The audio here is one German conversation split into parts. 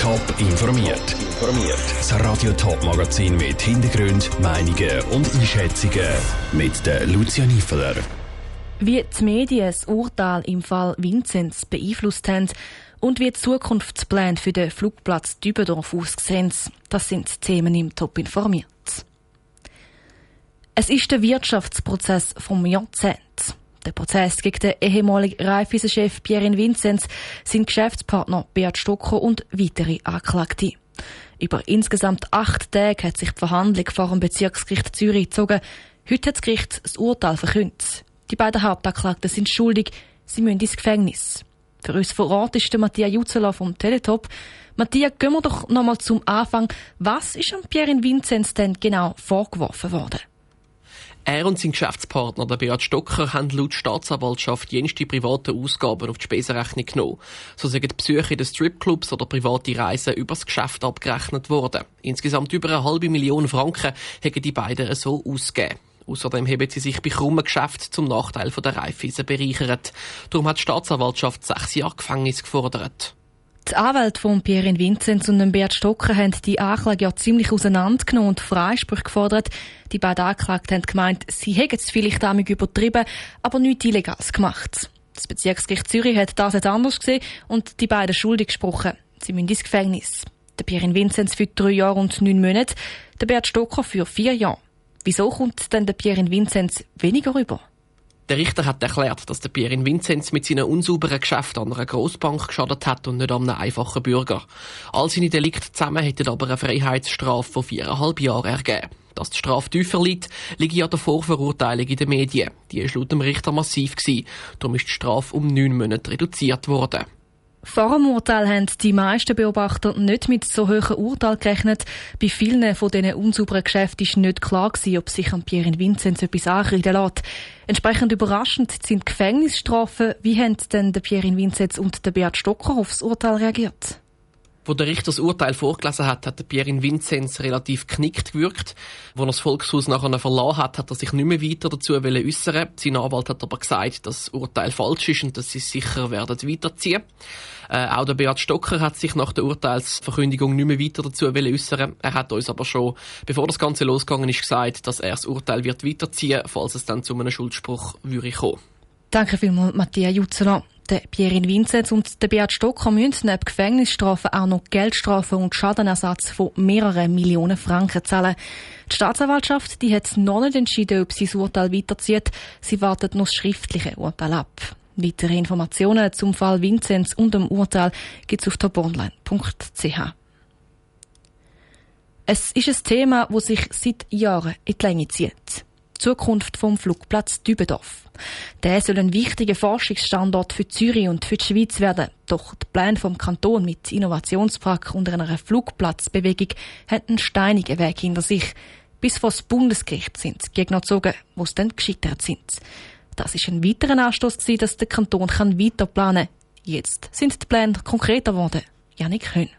Top informiert. Das Radio Top Magazin mit Hintergrund, Meinungen und Einschätzungen mit der Lucia Niefeler. Wie die Medien das Urteil im Fall Vinzenz beeinflusst haben und wie die Zukunftspläne für den Flugplatz Dübendorf aussehen, das sind Themen im Top informiert. Es ist der Wirtschaftsprozess vom Jahrzehnt. Der Prozess gegen den ehemaligen Raiffeisen-Chef Pierre Vinzenz, sein Geschäftspartner Beat Stocker und weitere Anklagte. Über insgesamt acht Tage hat sich die Verhandlung vor dem Bezirksgericht Zürich gezogen. Heute hat das Gericht das Urteil verkündet. Die beiden Hauptanklagten sind schuldig, sie müssen ins Gefängnis. Für uns vor Ort ist der Matthias Jutzela vom Teletop. Matthias, gehen wir doch nochmal zum Anfang. Was ist an Pierre Vinzenz denn genau vorgeworfen worden? Er und sein Geschäftspartner, der Beat Stocker, haben laut Staatsanwaltschaft jenste private Ausgaben auf die Spesenrechnung genommen. So sind Besuche in den Stripclubs oder private Reisen übers Geschäft abgerechnet worden. Insgesamt über eine halbe Million Franken haben die beiden so ausgegeben. Außerdem haben sie sich bei krummen Geschäften zum Nachteil der Raiffeisen bereichert. Darum hat die Staatsanwaltschaft sechs Jahre Gefängnis gefordert. Die Anwälte von Pierre Vinzenz und Bert Stocker haben die Anklage ja ziemlich auseinandergenommen und Freispruch gefordert. Die beiden Anklagten haben gemeint, sie hätten es vielleicht damit übertrieben, aber nichts Illegales gemacht. Das Bezirksgericht Zürich hat das jetzt anders gesehen und die beiden schuldig gesprochen. Sie müssen ins Gefängnis. Der Pierre Vinzenz für drei Jahre und neun Monate, der Bert Stocker für vier Jahre. Wieso kommt denn der Pierre Vinzenz weniger rüber? Der Richter hat erklärt, dass der Pierin Vinzenz mit seinen unsauberen Geschäften an einer Grossbank geschadet hat und nicht an einem einfachen Bürger. All seine Delikte zusammen hätten aber eine Freiheitsstrafe von viereinhalb Jahren ergeben. Dass die Strafe tiefer liegt, liegt an der Vorverurteilung in den Medien. Die war laut dem Richter massiv. Gewesen. Darum ist die Strafe um neun Monate reduziert worden. Vor dem Urteil haben die meisten Beobachter nicht mit so hohen Urteil gerechnet. Bei vielen von diesen unsauberen Geschäften war nicht klar, gewesen, ob sich an Pierre Vinzenz etwas anreden lässt. Entsprechend überraschend sind Gefängnisstrafen. Wie haben denn der Pierre Vinzenz und der Beat Stocker aufs Urteil reagiert? Wo der Richter das Urteil vorgelesen hat, hat Pierre Vinzenz relativ knickt gewirkt. Wo er das Volkshaus nachher verlassen hat, hat er sich nicht mehr weiter dazu äußern Sein Anwalt hat aber gesagt, dass das Urteil falsch ist und dass sie sicher werden weiterziehen. Äh, auch der Beat Stocker hat sich nach der Urteilsverkündigung nicht mehr weiter dazu äußern. Er hat uns aber schon, bevor das Ganze losgegangen ist, gesagt, dass er das Urteil wird weiterziehen, falls es dann zu einem Schuldspruch würde kommen. Danke vielmals, Matthias Jutzeler. Der Pierin Vinzenz und der Beat Stocker müssen neben Gefängnisstrafen auch noch Geldstrafen und Schadenersatz von mehreren Millionen Franken zahlen. Die Staatsanwaltschaft die hat noch nicht entschieden, ob sie das Urteil weiterzieht. Sie wartet noch das schriftliche Urteil ab. Weitere Informationen zum Fall Vinzenz und dem Urteil gibt es auf toponline.ch. Es ist ein Thema, das sich seit Jahren in die Länge zieht. Zukunft vom Flugplatz Dübendorf. Der soll ein wichtiger Forschungsstandort für Zürich und für die Schweiz werden. Doch der Plan vom Kanton mit Innovationspark und einer Flugplatzbewegung hat einen steinigen Weg hinter sich. Bis vor das Bundesgericht sind die Gegner gezogen, wo sie dann gescheitert sind. Das ist ein weiterer Anstoß dass der Kanton kann weiter planen kann. Jetzt sind die Pläne konkreter geworden. Janik Höhn.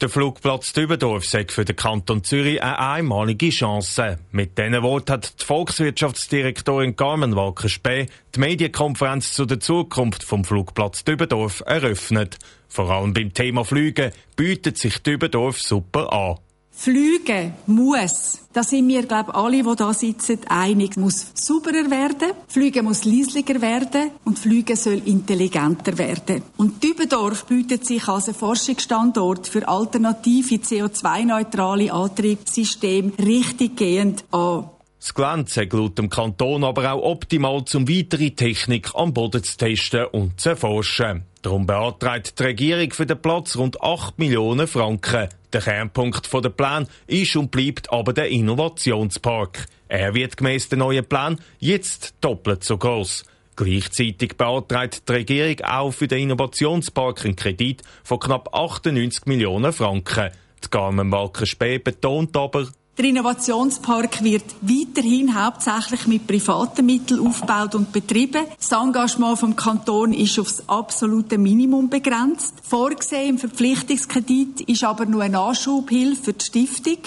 Der Flugplatz Dübendorf sei für den Kanton Zürich eine einmalige Chance. Mit diesen Worten hat die Volkswirtschaftsdirektorin Carmen Walker-Spee die Medienkonferenz zu der Zukunft vom Flugplatz Dübendorf eröffnet. Vor allem beim Thema Flüge bietet sich Dübendorf super an. Flüge muss, da sind wir, glaube ich, alle, die da sitzen, einig, muss sauberer werden, Flüge muss leislicher werden und Flüge soll intelligenter werden. Und Dübendorf bietet sich als ein Forschungsstandort für alternative CO2-neutrale Antriebssysteme richtiggehend an. Das Gelände sei laut dem Kanton aber auch optimal, um weitere Technik am Boden zu testen und zu erforschen. Darum beantragt die Regierung für den Platz rund 8 Millionen Franken. Der Kernpunkt der Plan ist und bleibt aber der Innovationspark. Er wird gemäß den neuen Plan jetzt doppelt so groß. Gleichzeitig beantragt die Regierung auch für den Innovationspark einen Kredit von knapp 98 Millionen Franken. Die Carmen Walker-Spee betont aber, der Innovationspark wird weiterhin hauptsächlich mit privaten Mitteln aufgebaut und betrieben. Das Engagement vom Kanton ist aufs absolute Minimum begrenzt. Vorgesehen im Verpflichtungskredit ist aber nur eine Anschubhilfe für die Stiftung.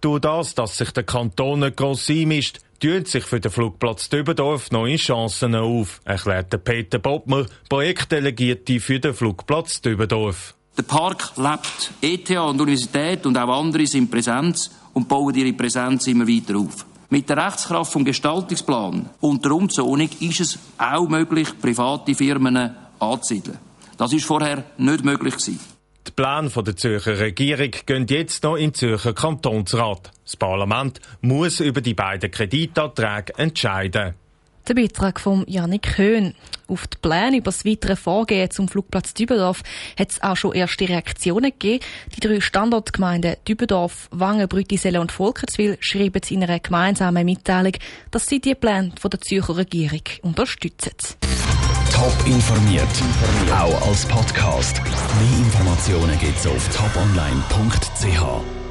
Durch das, dass sich der Kanton nicht gross einmischt, tun sich für den Flugplatz Dübendorf neue Chancen auf, erklärte Peter Bottmer, Projektdelegierte für den Flugplatz Dübendorf. Der Park lebt. ETH und Universität und auch andere sind Präsenz und bauen ihre Präsenz immer weiter auf. Mit der Rechtskraft vom Gestaltungsplan und der Umzonung ist es auch möglich, private Firmen anzusiedeln. Das ist vorher nicht möglich gewesen. Die Pläne der Zürcher Regierung gehen jetzt noch in den Zürcher Kantonsrat. Das Parlament muss über die beiden Kreditanträge entscheiden. Der Beitrag von Janik Höhn. Auf die Pläne über das weitere Vorgehen zum Flugplatz Dübendorf hat es auch schon erste Reaktionen gegeben. Die drei Standortgemeinden Dübendorf, Wangen, Brütiselle und Volkertswil schreiben in einer gemeinsamen Mitteilung, dass sie die Pläne von der Zürcher Regierung unterstützen. Top informiert, auch als Podcast. Mehr Informationen gibt's auf toponline.ch.